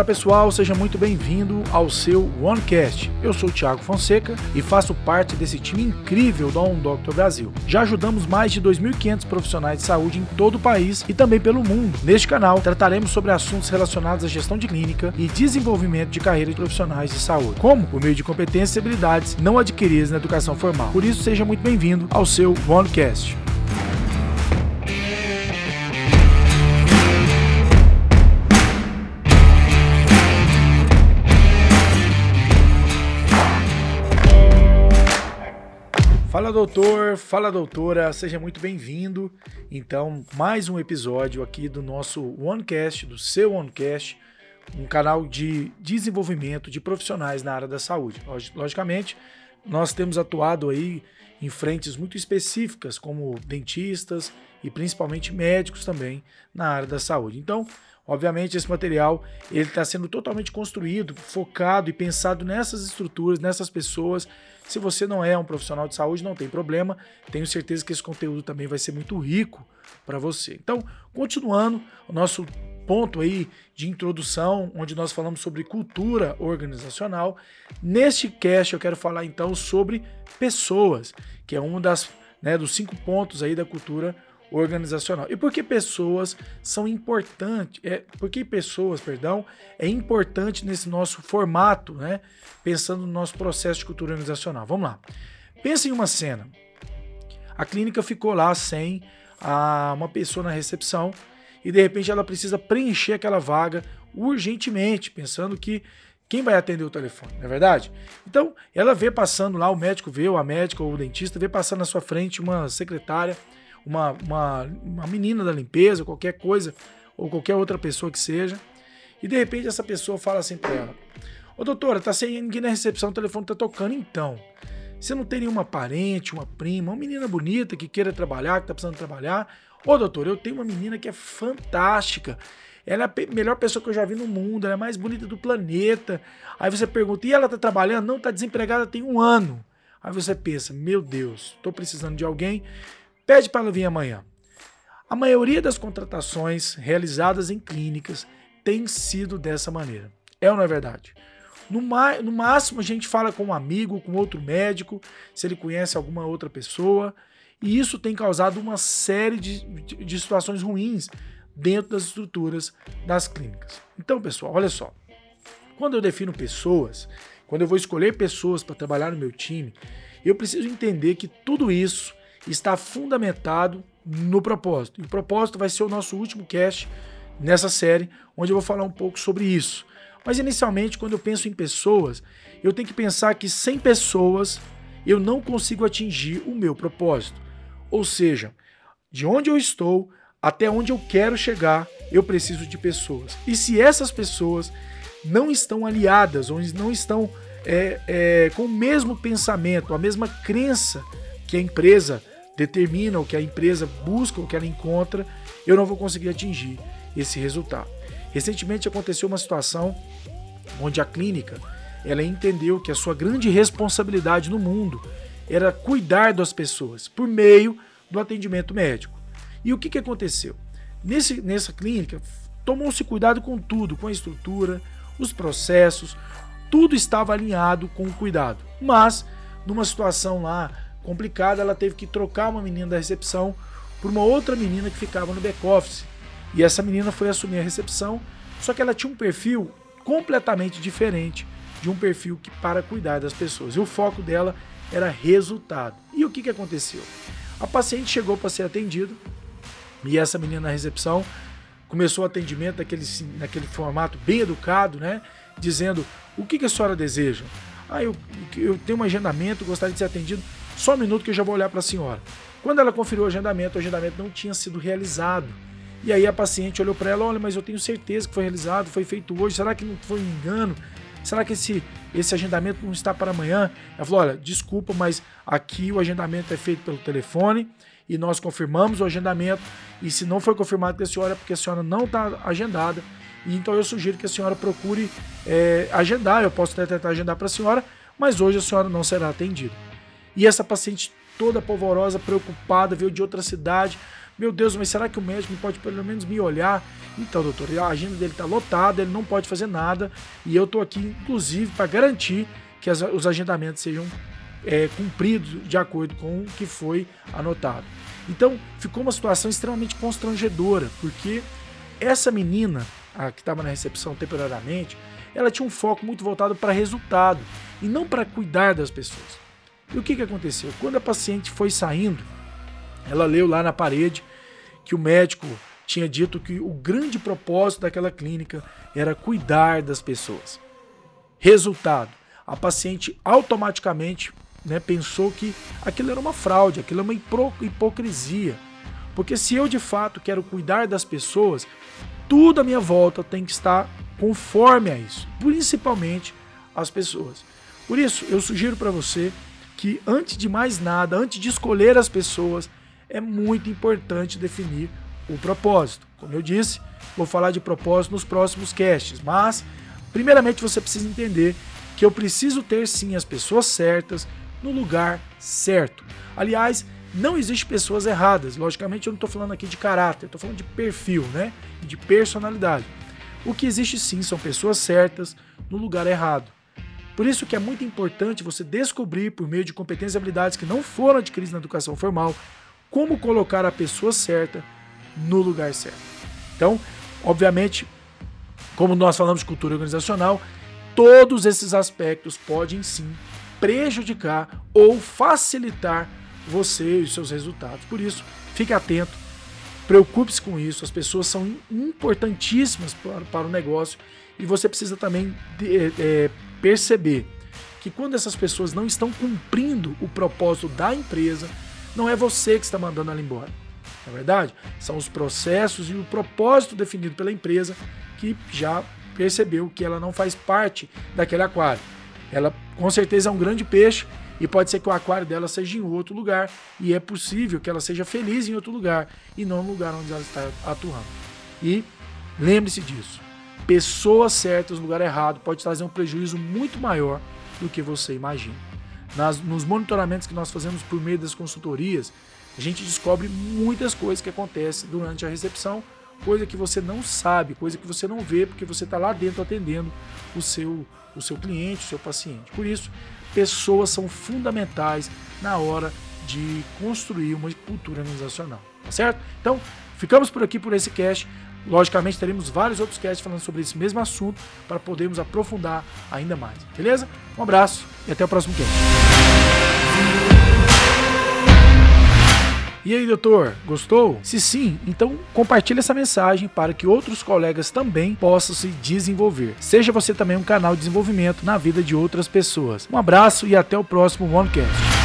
Fala pessoal, seja muito bem-vindo ao seu OneCast. Eu sou o Thiago Fonseca e faço parte desse time incrível da On Doctor Brasil. Já ajudamos mais de 2.500 profissionais de saúde em todo o país e também pelo mundo. Neste canal, trataremos sobre assuntos relacionados à gestão de clínica e desenvolvimento de carreira de profissionais de saúde, como por meio de competências e habilidades não adquiridas na educação formal. Por isso, seja muito bem-vindo ao seu OneCast. Fala doutor, fala doutora, seja muito bem-vindo. Então, mais um episódio aqui do nosso OneCast, do seu OneCast, um canal de desenvolvimento de profissionais na área da saúde. Logicamente, nós temos atuado aí em frentes muito específicas, como dentistas e principalmente médicos também na área da saúde. Então, obviamente, esse material ele está sendo totalmente construído, focado e pensado nessas estruturas, nessas pessoas se você não é um profissional de saúde, não tem problema. Tenho certeza que esse conteúdo também vai ser muito rico para você. Então, continuando o nosso ponto aí de introdução, onde nós falamos sobre cultura organizacional. Neste cast eu quero falar então sobre pessoas, que é um das, né, dos cinco pontos aí da cultura organizacional. E por que pessoas são importantes? É, por que pessoas, perdão, é importante nesse nosso formato, né? Pensando no nosso processo de cultura organizacional. Vamos lá. Pensa em uma cena. A clínica ficou lá sem a, uma pessoa na recepção e de repente ela precisa preencher aquela vaga urgentemente, pensando que quem vai atender o telefone, não é verdade? Então, ela vê passando lá, o médico vê, ou a médica ou o dentista vê passando na sua frente uma secretária uma, uma, uma menina da limpeza, qualquer coisa, ou qualquer outra pessoa que seja, e de repente essa pessoa fala assim para ela: Ô doutora, tá sem ninguém na recepção, o telefone tá tocando então. Você não tem nenhuma parente, uma prima, uma menina bonita que queira trabalhar, que tá precisando trabalhar? Ô doutor, eu tenho uma menina que é fantástica. Ela é a melhor pessoa que eu já vi no mundo, ela é a mais bonita do planeta. Aí você pergunta, e ela tá trabalhando? Não, tá desempregada tem um ano. Aí você pensa, meu Deus, tô precisando de alguém Pede para ela vir amanhã. A maioria das contratações realizadas em clínicas tem sido dessa maneira. É ou não é verdade? No, no, máximo, a gente fala com um amigo, com outro médico, se ele conhece alguma outra pessoa, e isso tem causado uma série de, de, de situações ruins dentro das estruturas das clínicas. Então, pessoal, olha só. Quando eu defino pessoas, quando eu vou escolher pessoas para trabalhar no meu time, eu preciso entender que tudo isso está fundamentado no propósito. E o propósito vai ser o nosso último cast nessa série, onde eu vou falar um pouco sobre isso. Mas inicialmente, quando eu penso em pessoas, eu tenho que pensar que sem pessoas eu não consigo atingir o meu propósito. Ou seja, de onde eu estou até onde eu quero chegar, eu preciso de pessoas. E se essas pessoas não estão aliadas ou não estão é, é, com o mesmo pensamento, a mesma crença que a empresa determina, o que a empresa busca, o que ela encontra, eu não vou conseguir atingir esse resultado. Recentemente aconteceu uma situação onde a clínica ela entendeu que a sua grande responsabilidade no mundo era cuidar das pessoas por meio do atendimento médico. E o que, que aconteceu? Nesse, nessa clínica, tomou-se cuidado com tudo, com a estrutura, os processos, tudo estava alinhado com o cuidado. Mas, numa situação lá complicada, ela teve que trocar uma menina da recepção por uma outra menina que ficava no back-office. E essa menina foi assumir a recepção, só que ela tinha um perfil completamente diferente de um perfil que para cuidar das pessoas. E o foco dela era resultado. E o que, que aconteceu? A paciente chegou para ser atendida e essa menina na recepção começou o atendimento naquele, naquele formato bem educado, né? Dizendo o que, que a senhora deseja. Ah, eu, eu tenho um agendamento, gostaria de ser atendido. Só um minuto que eu já vou olhar para a senhora. Quando ela conferiu o agendamento, o agendamento não tinha sido realizado. E aí a paciente olhou para ela: olha, mas eu tenho certeza que foi realizado, foi feito hoje. Será que não foi um engano? Será que esse, esse agendamento não está para amanhã? Ela falou: olha, desculpa, mas aqui o agendamento é feito pelo telefone e nós confirmamos o agendamento. E se não foi confirmado com a senhora, é porque a senhora não está agendada. Então eu sugiro que a senhora procure é, agendar. Eu posso até tentar agendar para a senhora, mas hoje a senhora não será atendida. E essa paciente toda polvorosa, preocupada, veio de outra cidade. Meu Deus, mas será que o médico pode pelo menos me olhar? Então, doutor, a agenda dele está lotada, ele não pode fazer nada e eu estou aqui, inclusive, para garantir que as, os agendamentos sejam é, cumpridos de acordo com o que foi anotado. Então, ficou uma situação extremamente constrangedora, porque essa menina, a que estava na recepção temporariamente, ela tinha um foco muito voltado para resultado e não para cuidar das pessoas. E o que, que aconteceu? Quando a paciente foi saindo, ela leu lá na parede que o médico tinha dito que o grande propósito daquela clínica era cuidar das pessoas. Resultado: a paciente automaticamente né, pensou que aquilo era uma fraude, aquilo é uma hipocrisia. Porque se eu de fato quero cuidar das pessoas, tudo à minha volta tem que estar conforme a isso, principalmente as pessoas. Por isso, eu sugiro para você que antes de mais nada, antes de escolher as pessoas, é muito importante definir o propósito. Como eu disse, vou falar de propósito nos próximos casts, mas primeiramente você precisa entender que eu preciso ter sim as pessoas certas no lugar certo. Aliás, não existe pessoas erradas. Logicamente, eu não estou falando aqui de caráter, estou falando de perfil, né? De personalidade. O que existe sim são pessoas certas no lugar errado. Por isso que é muito importante você descobrir, por meio de competências e habilidades que não foram adquiridas na educação formal, como colocar a pessoa certa no lugar certo. Então, obviamente, como nós falamos de cultura organizacional, todos esses aspectos podem sim prejudicar ou facilitar você e os seus resultados. Por isso, fique atento, preocupe-se com isso. As pessoas são importantíssimas para, para o negócio e você precisa também de, é, perceber que quando essas pessoas não estão cumprindo o propósito da empresa, não é você que está mandando ela embora. Na é verdade, são os processos e o propósito definido pela empresa que já percebeu que ela não faz parte daquele aquário. Ela com certeza é um grande peixe e pode ser que o aquário dela seja em outro lugar e é possível que ela seja feliz em outro lugar e não no lugar onde ela está atuando. E lembre-se disso. Pessoas certas no lugar errado pode trazer um prejuízo muito maior do que você imagina. Nas, nos monitoramentos que nós fazemos por meio das consultorias, a gente descobre muitas coisas que acontecem durante a recepção, coisa que você não sabe, coisa que você não vê, porque você está lá dentro atendendo o seu, o seu cliente, o seu paciente. Por isso, pessoas são fundamentais na hora de construir uma cultura organizacional, tá certo? Então, ficamos por aqui por esse cast. Logicamente, teremos vários outros casts falando sobre esse mesmo assunto para podermos aprofundar ainda mais, beleza? Um abraço e até o próximo cast. E aí, doutor, gostou? Se sim, então compartilhe essa mensagem para que outros colegas também possam se desenvolver. Seja você também um canal de desenvolvimento na vida de outras pessoas. Um abraço e até o próximo OneCast.